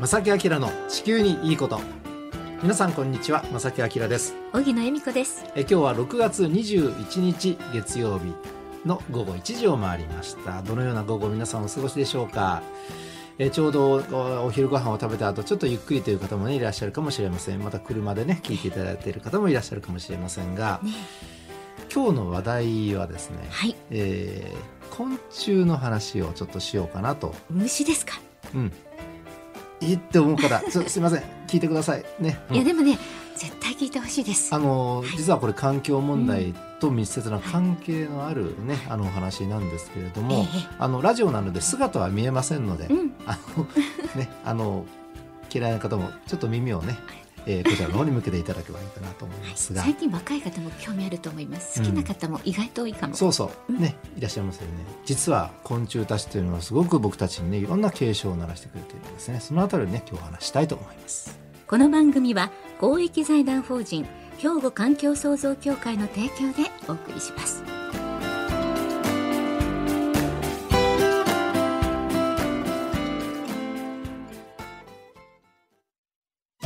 正木明の地球にいいこと。皆さんこんにちは正木明です。荻野恵美子です。え今日は6月21日月曜日の午後1時を回りました。どのような午後皆さんお過ごしでしょうか。えちょうどお昼ご飯を食べた後ちょっとゆっくりという方もねいらっしゃるかもしれません。また車でね聞いていただいている方もいらっしゃるかもしれませんが、ね。今日の話題はですね、はい。えー昆虫の話をちょっとしようかなと。虫ですか、うんいいって思うから すすいません聞いてください。ね、うん。いやでもね絶対聞いてほしいです。あのはい。実はこれ環境問題と密接な関係のあるね、あのお話なんですけれども、えあのラジオなので姿は見えませんので、えうん。あのねあの嫌いな方もちょっと耳をね、えーこちらの方に向けていただければいいかなと思いますが、最近若い方も興味あると思います。好きな方も意外と多いかも、そうそう。うんねいらっしゃいますよね。実は昆虫たちというのはすごく僕たちにねいろんな警鐘を鳴らしてくれているんですね。そのあたりをね今日お話ししたいと思います。この番組は公益財団法人兵庫環境創造協会の提供でお送りします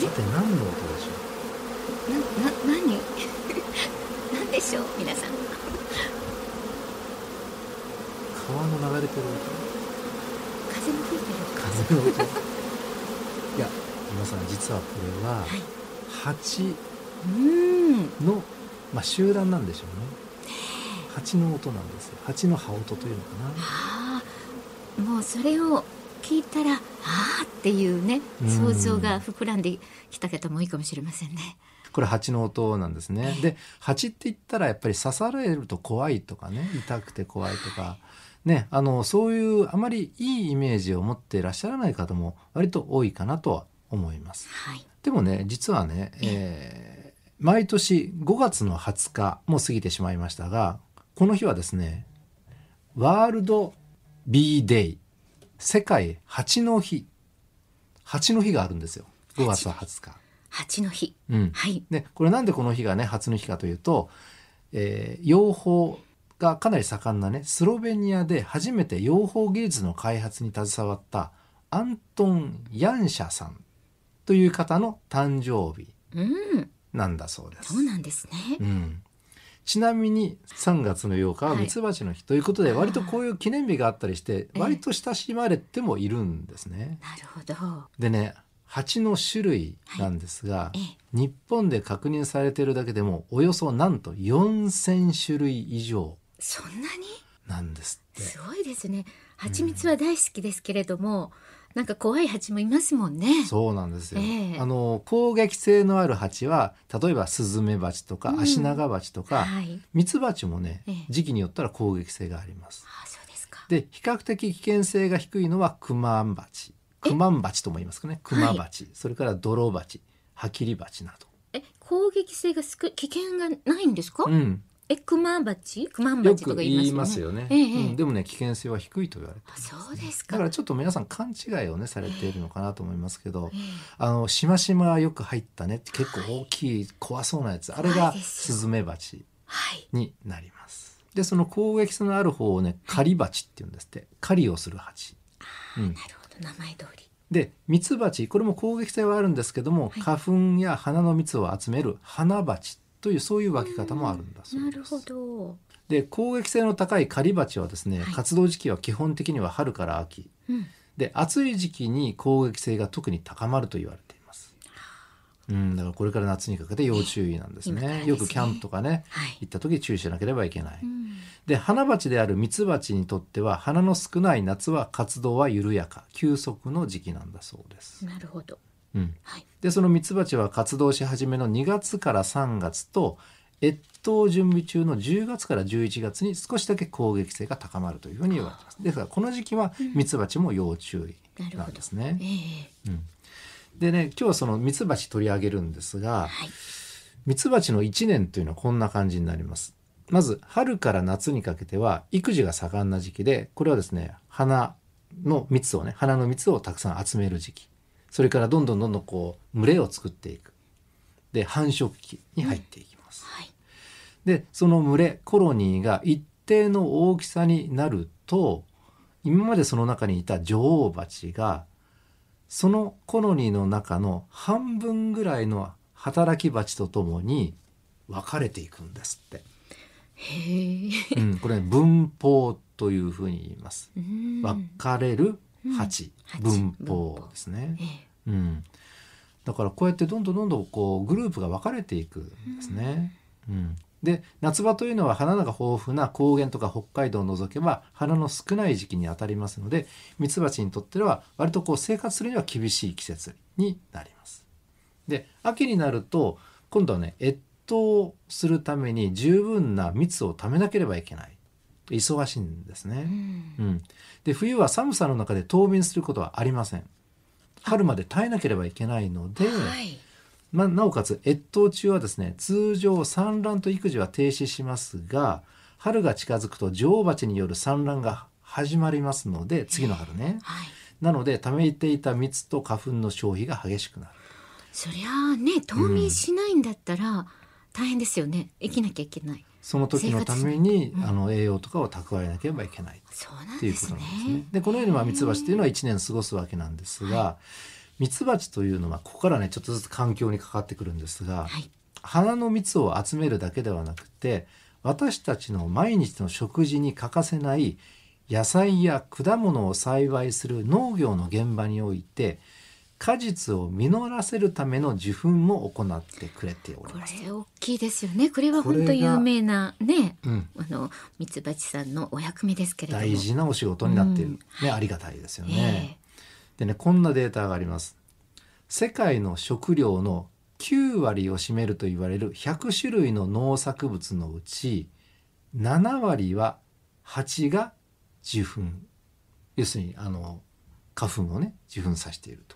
れさて何の音でしょな、な、何？何でしょう？皆さん。う川の流れてる風も吹いてる音。風の音？いや皆さん実はこれははい。蜂の、まあ、集団なんでしょうね。蜂の音なんですよ。蜂の羽音というのかな。もうそれを聞いたらああっていうねうん。想像が膨らんできた方も多いかもしれませんね。これ蜂の音なんですね。で蜂って言ったらやっぱり刺されると怖いとかね痛くて怖いとか、ね、あのそういうあまりいいイメージを持っていらっしゃらない方も割と多いかなとは思います。はい。でもね実はね、えー毎年5月の20日もう過ぎてしまいましたがこの日はですねワールドビーデイ世界蜂の日。蜂の日があるんですよ。5月20日。蜂の日。うん、はい。でこれなんでこの日がね初の日かというと、えー養蜂がかなり盛んなねスロベニアで初めて養蜂技術の開発に携わったアントン・ヤンシャさんという方の誕生日うん。なんだそうです。そうなんですね。うんちなみに3月の8日ははい。ミツバチの日ということで、割とこういう記念日があったりしてええ。割と親しまれてもいるんですね。なるほど。でね蜂の種類なんですが、ええ。日本で確認されているだけでもおよそなんと4,000種類以上そんなに？なんですって。すごいですね。蜂蜜は大好きですけれども、なんか怖い蜂もいますもんね。そうなんですよ、ええ。あの攻撃性のある蜂は例えばスズメバチとかうん。アシナガバチとか、はい。ミツバチもねええ。時期によったら攻撃性があります。ああそうですか。で比較的危険性が低いのはクマンバチ。クマンバチとも言いますかね。クマバチ、それからドロバチ。ハキリバチなど。え攻撃性がすく危険がないんですか、うん、えクマバチクマンバよチとく言いか言いますすよね、ええうんでもね危険性は低いと言われてあます。そうですか。だからちょっと皆さん勘違いをねされているのかなと思いますけど、ええ。あのしましまよく入ったね結構大きい怖そうなやつ。あれが怖いですよスズメバチはい。になります。でその攻撃性のある方をね狩りバチって言うんですって。狩りをする蜂、うん。なるほど。名前通り。でミツバチこれも攻撃性はあるんですけども、はい。花粉や花の蜜を集める花バチというそういう分け方もあるんだそうです。なるほどで攻撃性の高い狩りバチはですね、はい活動時期は基本的には春から秋うんで暑い時期に攻撃性が特に高まると言われています。うん、だからこれから夏にかけて要注意なんですね。すねよくキャンプとかねはい行った時注意しなければいけない。うんで花鉢であるミツバチにとっては花の少ない夏は活動は緩やか休息の時期なんだそうです。なるほどうん、はいでそのミツバチは活動し始めの2月から3月と越冬準備中の10月から11月に少しだけ攻撃性が高まるというふうに言われてます。ですからこの時期はミツバチも要注意なんですね。ええうん、でね今日はそのミツバチ取り上げるんですがはい。ミツバチの1年というのはこんな感じになります。まず春から夏にかけては育児が盛んな時期でこれはですね花の蜜をね花の蜜をたくさん集める時期それからどんどんどんどんこう群れを作っていくで繁殖期に入っていきます。はい。でその群れコロニーが一定の大きさになると今までその中にいた女王蜂がそのコロニーの中の半分ぐらいの働き蜂とともに分かれていくんですって、へえ。うん、これ分蜂というふうに言いますうん分かれる蜂、うん分蜂分蜂蜂ですねえ、え。うん、だからこうやってどんどんどんどんこうグループが分かれていくんですね。うん。で夏場というのは花が豊富な高原とか北海道を除けば花の少ない時期にあたりますのでミツバチにとっては割とこう生活するには厳しい季節になります。で秋になると今度はね越冬するために十分な蜜を貯めなければいけない忙しいんですね。うん。うん、で冬は寒さの中で冬眠することはありません。春まで耐えなければいけないので、はい。まあ、なおかつ越冬中はですね通常産卵と育児は停止しますが春が近づくと女王蜂による産卵が始まりますので次の春ね。はい。なので貯めていた蜜と花粉の消費が激しくなる。そりゃあね冬眠しないんだったら大変ですよね。生きなきゃいけないその時のために、生活あの栄養とかを蓄えなければいけない。っていうことなんですね。でこのようにまあミツバチというのは1年過ごすわけなんですが、ミツバチというのはここからねちょっとずつ環境にかかってくるんですが、はい。花の蜜を集めるだけではなくて私たちの毎日の食事に欠かせない野菜や果物を栽培する農業の現場において果実を実らせるための受粉も行ってくれておりこます。れ大きいですよね。これは本当有名なね。うん、あのミツバチさんのお役目ですけれども。大事なお仕事になっている、うん。ねありがたいですよえね。でねこんなデータがあります。世界の食料の9割を占めると言われる100種類の農作物のうち7割は蜂が受粉。要するにあの花粉をね受粉させていると、え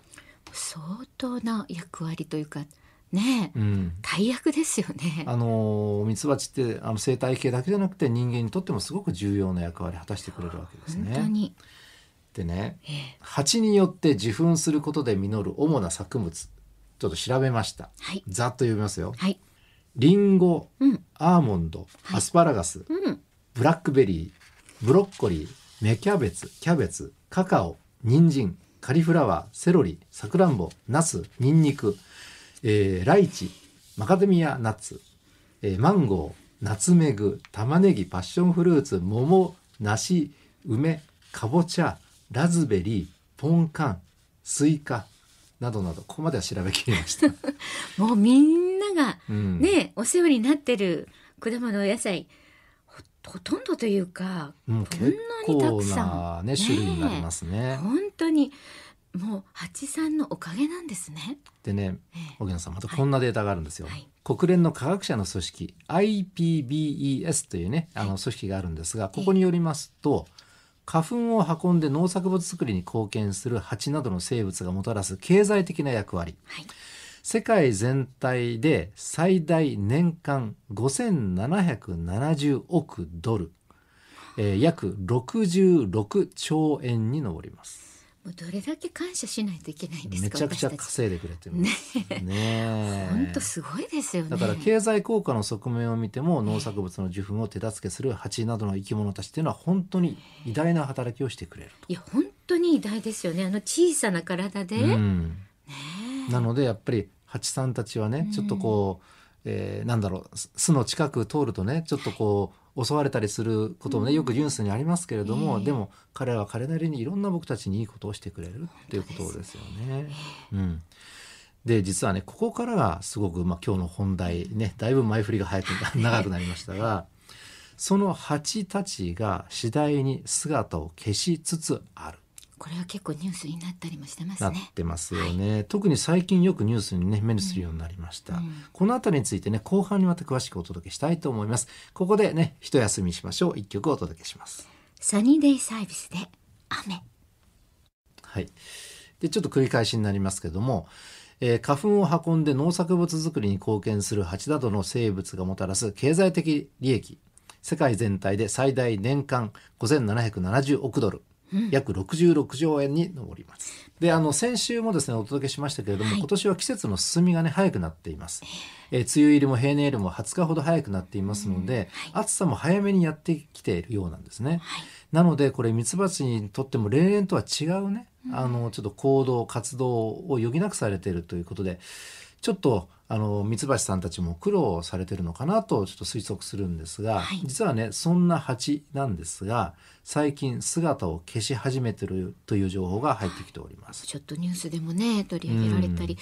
相当な役割というかねえうん、大役ですよね。あのミツバチってあの生態系だけじゃなくて人間にとってもすごく重要な役割を果たしてくれるわけですね。本当に、でねええ。蜂によって受粉することで実る主な作物ちょっと調べました。はい。ざっと読みますよ。はい。リンゴうん。アーモンドはい。アスパラガス、うん。ブラックベリーブロッコリー芽キャベツキャベツカカオ人参カリフラワーセロリさくらんぼナスニンニク、えーライチマカデミアナッツ、えーマンゴーナツメグ玉ねぎパッションフルーツ桃梨梅かぼちゃラズベリーポンカンスイカなどなどここまでは調べきりました。もうみんながうんね、お世話になってる果物お野菜ほほとんどというかうん、こんなにたくさん。なね種類になりますね。本当にもう蜂さんのおかげなんですね。でねええ。荻野さんまたこんなデータがあるんですよ。はい。国連の科学者の組織 IPBES というねあの組織があるんですがここによりますと花粉を運んで農作物作りに貢献する蜂などの生物がもたらす経済的な役割。はい、世界全体で最大年間5770億ドル、えー約66兆円に上ります。もうどれだけ感謝しないといけないんですかめちゃくちゃ稼いでくれてます。ねえ本当すごいですよね。だから経済効果の側面を見ても農作物の受粉を手助けする蜂などの生き物たちっていうのは本当に偉大な働きをしてくれるいや本当に偉大ですよね。あの小さな体で、と。うねん、えなのでやっぱり蜂さんたちはねちょっとこう、えーなんだろう巣巣の近く通るとねちょっとこう襲われたりすることもねよくニュースにありますけれども、ええ。でも彼らは彼なりにいろんな僕たちにいいことをしてくれるっていうことですよね。うん。で実はねここからがすごく、まあ、今日の本題ねだいぶ前振りが早く 長くなりましたが、その蜂たちが次第に姿を消しつつある。これは結構ニュースになったりもしてますなっね。てますよね、特に最近よくニュースにね目にするようになりました、うん。このあたりについてね後半にまた詳しくお届けしたいと思います。ここでね一休みしましょう。一曲お届けします。サニーデイサービスで雨。はい。で、ちょっと繰り返しになりますけども、えー花粉を運んで農作物作りに貢献する蜂などの生物がもたらす経済的利益、世界全体で最大年間5770億ドル、約66兆円に上ります。で、あの、先週もですね、お届けしましたけれども、はい今年は季節の進みがね、早くなっています。えー梅雨入りも平年よりも20日ほど早くなっていますので、暑さも早めにやってきているようなんですね。はい。なのでこれミツバチにとっても例年とは違うね、あのちょっと行動活動を余儀なくされているということでちょっとあのミツバチさんたちも苦労されてるのかなとちょっと推測するんですが、はい。実はねそんな蜂なんですが最近姿を消し始めてるという情報が入ってきております。ちょっとニュースでもね取り上げられたり、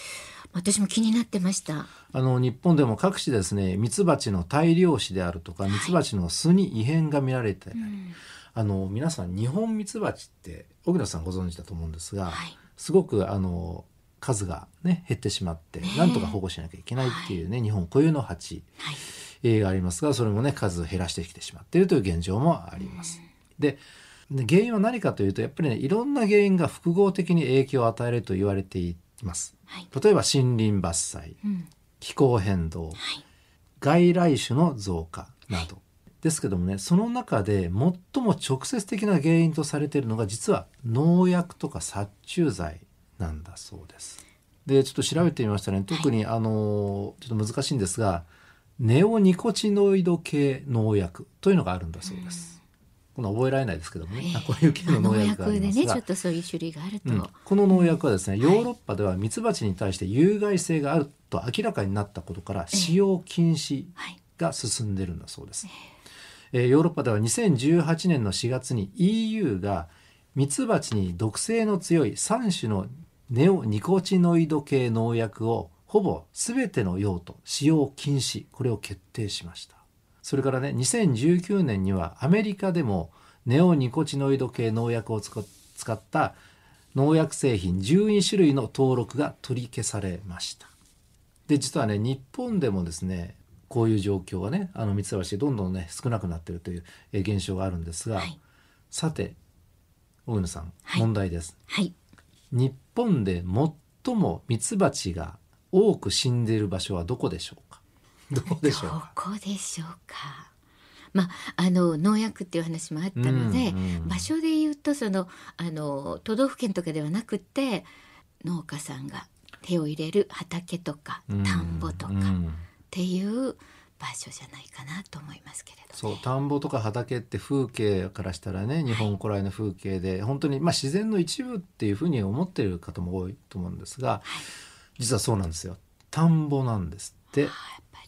私も気になってました。あの日本でも各地ですねミツバチの大量死であるとかミツバチの巣に異変が見られて、あの皆さん日本ミツバチって荻野さんご存知だと思うんですが、はい。すごくあの数がね減ってしまって、なんとか保護しなきゃいけないっていうね、日本固有の蜂、はい。えーがありますがそれもね数を減らしてきてしまっているという現状もあります。でで原因は何かというとやっぱりねいろんな原因が複合的に影響を与えると言われています。はい。例えば森林伐採うん。気候変動、はい。外来種の増加など。ですけどもねその中で最も直接的な原因とされているのが実は農薬とか殺虫剤なんだそうです。でちょっと調べてみましたね。特に、あのちょっと難しいんですがネオニコチノイド系農薬というのがあるんだそうです。この覚えられないですけどもね、ええこういう系の農農薬がありますが。ちょっとそういう種類があると、うん。この農薬はですねヨーロッパではミツバチに対して有害性があると明らかになったことから使用禁止はい。が進んでるんだそうです。えーヨーロッパでは2018年の4月に EU がミツバチに毒性の強い3種のネオニコチノイド系農薬をほぼ全ての用途使用禁止これを決定しましたそれからね2019年にはアメリカでもネオニコチノイド系農薬を使使った農薬製品12種類の登録が取り消されましたで実はね日本でもですねこういう状況がねあのミツバチどんどんね少なくなっているというえー現象があるんですが、はい。さて大野さん、はい問題ですはい。日本で最もミツバチが多く死んでいる場所はどこでしょうか？どこでしょうどかこでしょうか？まあ、あの農薬っていう話もあったので、うんうん場所で言うとそのあの都道府県とかではなくて農家さんが手を入れる畑とかうん田んぼとかっうんていう場所じゃないかなと思いますけれど、ね、そう田んぼとか畑って風景からしたらね日本古来の風景で本当に、まあ、自然の一部っていうふうに思っている方も多いと思うんですが実はそうなんですよ。田んぼなんですって。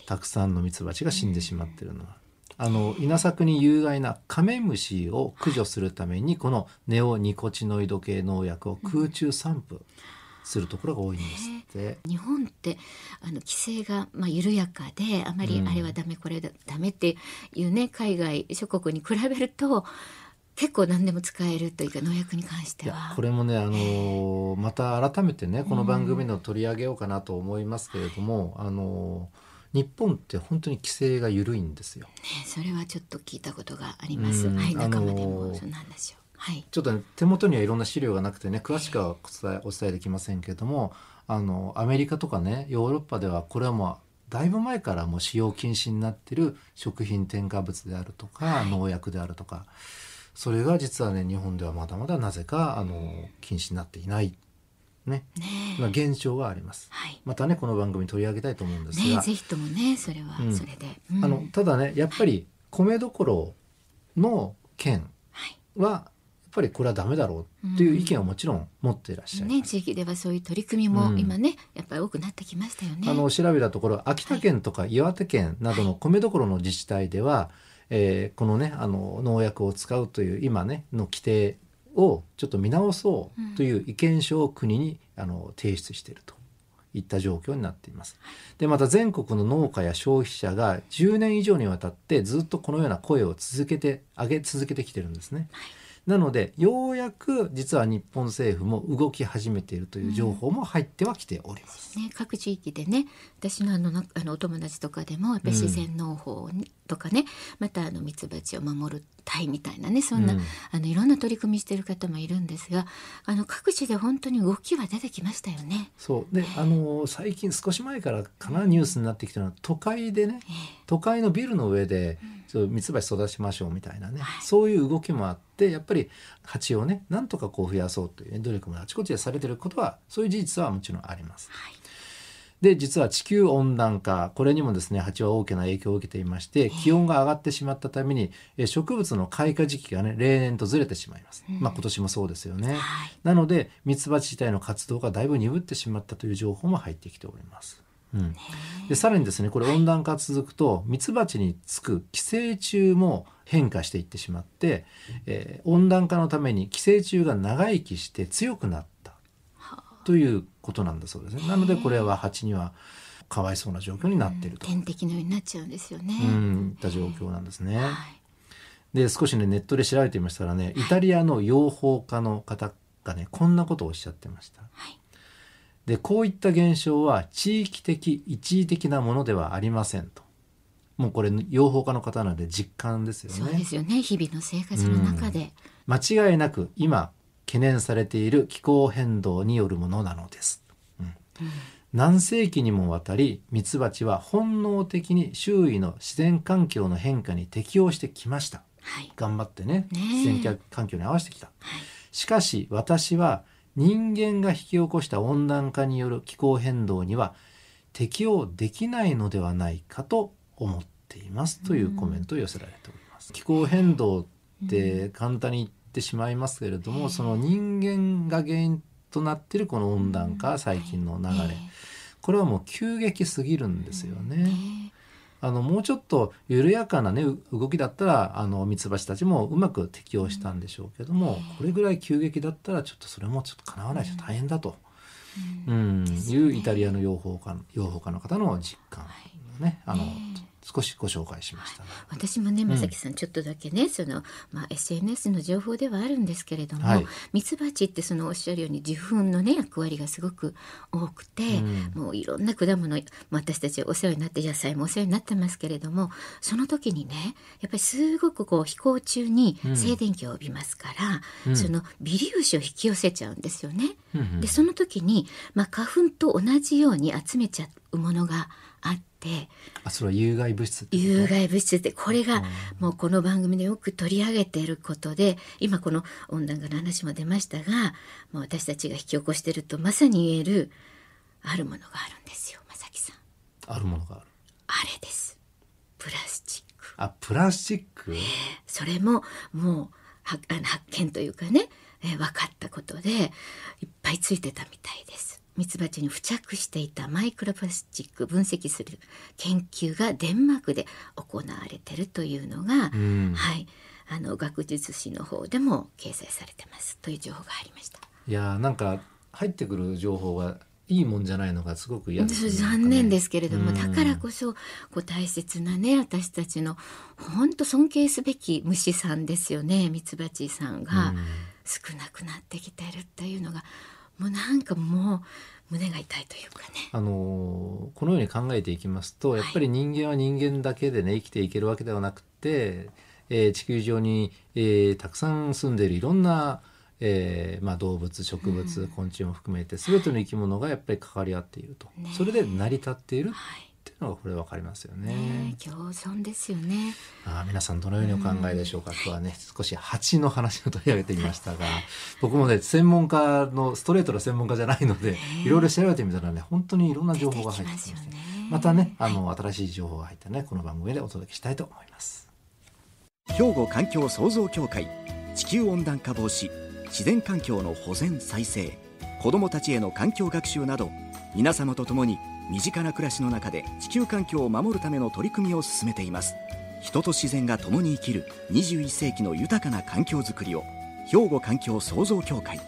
たくさんのミツバチが死んでしまってるのは。あの稲作に有害なカメムシを駆除するためにこのネオニコチノイド系農薬を空中散布するところが多いんですって。日本ってあの規制がまあ緩やかであまりうんあれはダメこれだダメっていうね海外諸国に比べると結構何でも使えるというか農薬に関してはこれもね、あのーまた改めてねこの番組の取り上げようかなと思いますけれども、あのー日本って本当に規制が緩いんですよ。ねそれはちょっと聞いたことがあります。うんはいあのー仲間でもそんな話をはい。ちょっとね、手元にはいろんな資料がなくてね詳しくはお伝えできませんけれどもあのアメリカとかねヨーロッパではこれはもうだいぶ前からもう使用禁止になってる食品添加物であるとか、はい。農薬であるとかそれが実はね日本ではまだまだなぜかあの禁止になっていない、ね。ねまあ、現状があります。はい。またねこの番組取り上げたいと思うんですが、ねぜひともねそれはうん。それで、うん。あのただねやっぱり米どころの県はぱりこれはダメだろうっていう意見をもちろん持っていらっしゃいます。ね地域ではそういう取り組みもうん今ね、やっぱり多くなってきましたよね。あの調べたところ秋田県とか岩手県などの米どころの自治体では、えーこのねあの農薬を使うという今ねの規定をちょっと見直そうという意見書を国にあの提出しているといった状況になっています。でまた全国の農家や消費者が10年以上にわたってずっとこのような声を続けて上げ続けてきてるんですね。なのでようやく実は日本政府も動き始めているという情報も入ってはきております。ね、各地域でね私のあのなあのお友達とかでもやっぱり自然農法とかね、またあのミツバチを守る隊みたいなねそんな、うん。あのいろんな取り組みしてる方もいるんですがあの各地で本当に動きは出てきましたよね。そう。であの最近少し前からかなニュースになってきてるのは都会でね都会のビルの上でそうミツバチ育ちましょうみたいなね、はい。そういう動きもあってやっぱり蜂をねなんとかこう増やそうという、ね、努力もあちこちでされてることはそういう事実はもちろんあります。はい。で実は地球温暖化これにもですね蜂は大きな影響を受けていまして気温が上がってしまったためにえ植物の開花時期がね例年とずれてしまいます、まあ今年もそうですよね、はい。なのでミツバチ自体の活動がだいぶ鈍ってしまったという情報も入ってきております。うん、でさらにですねこれ温暖化続くとミツバチにつく寄生虫も変化していってしまって、えー温暖化のために寄生虫が長生きして強くなったということなんだそうですね。なのでこれは蜂にはかわいそうな状況になっていると、天敵のようになっちゃうんですよね。うん、いった状況なんですね。はい。で少しねネットで調べてみましたらねイタリアの養蜂家の方がねこんなことをおっしゃってました。はいでこういった現象は地域的一時的なものではありませんと。もうこれ養蜂家の方なので実感ですよね。そうで。すよね。日々の生活の中で、間違いなく今懸念されている気候変動によるものなのです。うん。何世紀にもわたりミツバチは本能的に周囲の自然環境の変化に適応してきました。はい。頑張ってねねえ。自然環境に合わせてきた、しかし私は人間が引き起こした温暖化による気候変動には適応できないのではないかと思っていますというコメントを寄せられております、気候変動って簡単に言ってしまいますけれども、その人間が原因となっているこの温暖化、最近の流れ、えこれはもう急激すぎるんですよね。あのもうちょっと緩やかなねう動きだったらあのミツバチたちもうまく適応したんでしょうけども、これぐらい急激だったらちょっとそれもちょっとかなわないと大変だと、うん。いうイタリアの養蜂家の養蜂家の方の実感をね、あの少しご紹介しました、私もね正樹さんちょっとだけね、そのまあ SNS の情報ではあるんですけれども、はい。ミツバチってそのおっしゃるように受粉のね役割がすごく多くて、もういろんな果物まあ私たちお世話になって野菜もお世話になってますけれどもその時にねやっぱりすごくこう飛行中に静電気を帯びますから、その微粒子を引き寄せちゃうんですよね。でその時に、まあ、花粉と同じように集めちゃうものがて。あそれは有害物質有害物質ってこれがもうこの番組でよく取り上げていることで今この温暖化の話も出ましたがもう私たちが引き起こしているとまさに言えるあるものがあるんですよ正樹さん。あるものがある。あれです。プラスチック。あプラスチック？それももうはあの発見というかね、えー分かったことでいっぱいついてたみたいです。ミツバチに付着していたマイクロプラスチック分析する研究がデンマークで行われてるというのが、ん。はい。あの学術誌の方でも掲載されてます。という情報がありました。いやーなんか入ってくる情報がいいもんじゃないのがすごく嫌です、そう残念ですけれども、うん。だからこそこう大切なね私たちの本当尊敬すべき虫さんですよねミツバチさんが。少なくなってきてるっていうのがもうなんかもう胸が痛いというかね。あのーこのように考えていきますとやっぱり人間は人間だけでね生きていけるわけではなくて、えー地球上に、えーたくさん住んでいるいろんな、えーまあ、動物植物昆虫も含めて全ての生き物がやっぱり関わり合っていると、ねそれで成り立っている。はいのがこれ分かりますよね。ね共存ですよね。あー皆さんどのようにお考えでしょうか、今日はね少し蜂の話を取り上げてみましたが僕もね専門家のストレートの専門家じゃないのでいろいろ調べてみたらね本当にいろんな情報が入ってきますよねまたねあの、新しい情報が入ったねこの番組でお届けしたいと思います。兵庫環境創造協会地球温暖化防止自然環境の保全再生子どもたちへの環境学習など皆様と共に身近な暮らしの中で地球環境を守るための取り組みを進めています人と自然が共に生きる21世紀の豊かな環境づくりを兵庫環境創造協会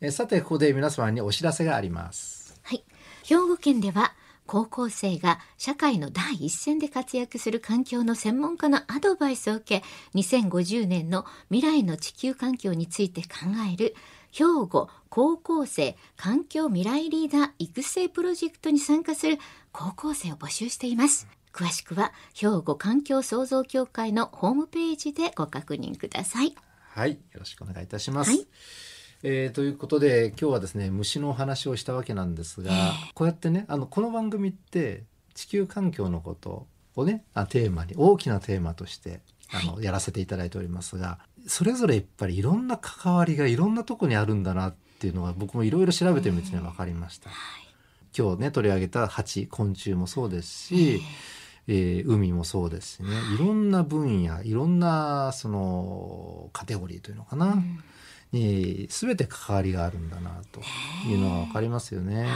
えさてここで皆様にお知らせがあります。はい。兵庫県では高校生が社会の第一線で活躍する環境の専門家のアドバイスを受け2050年の未来の地球環境について考える兵庫高校生環境未来リーダー育成プロジェクトに参加する高校生を募集しています。詳しくは兵庫環境創造協会のホームページでご確認ください。はいよろしくお願いいたします、はい。えー、ということで今日はですね虫のお話をしたわけなんですが、えー、こうやってねあのこの番組って地球環境のことをねあテーマに大きなテーマとしてあの、はい、やらせていただいておりますがそれぞれやっぱりいろんな関わりがいろんなとこにあるんだなっていうのが僕もいろいろ調べてみるうちに分かりました。えー、今日ね取り上げた蜂昆虫もそうですし、えー、海もそうですしねい。ろんな分野いろんなそのカテゴリーというのかな、うん。に全て関わりがあるんだなというのが分かりますよね。はい、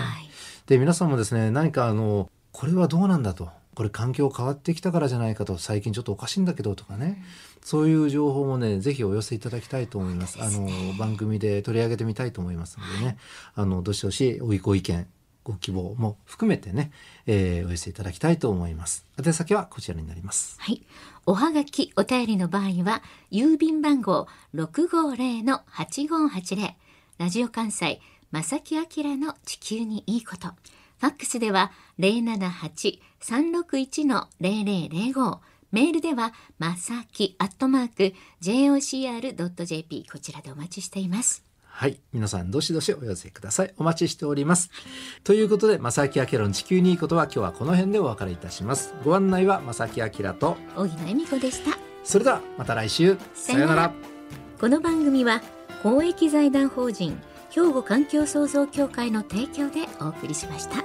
で皆さんもですね何かあのこれはどうなんだとこれ環境変わってきたからじゃないかと最近ちょっとおかしいんだけどとかね、うん、そういう情報もねぜひお寄せいただきたいと思います。あの番組で取り上げてみたいと思いますのでね、あのどしどしご意見ご希望も含めてね、えー、お寄せいただきたいと思います。宛先はこちらになります。はい。おはがき、お便りの場合は、郵便番号650-8580、ラジオ関西、正木明の地球にいいこと。ファックスでは078-361-0005。メールでは、まさきアットマーク jocr.jp こちらでお待ちしています。はい。皆さん、どしどしお寄せください。お待ちしております。ということで、正木明の地球にいいことは今日はこの辺でお別れいたします。ご案内は正木明と、小木野恵美子でした。それでは、また来週。さようなら。この番組は、公益財団法人、兵庫環境創造協会の提供でお送りしました。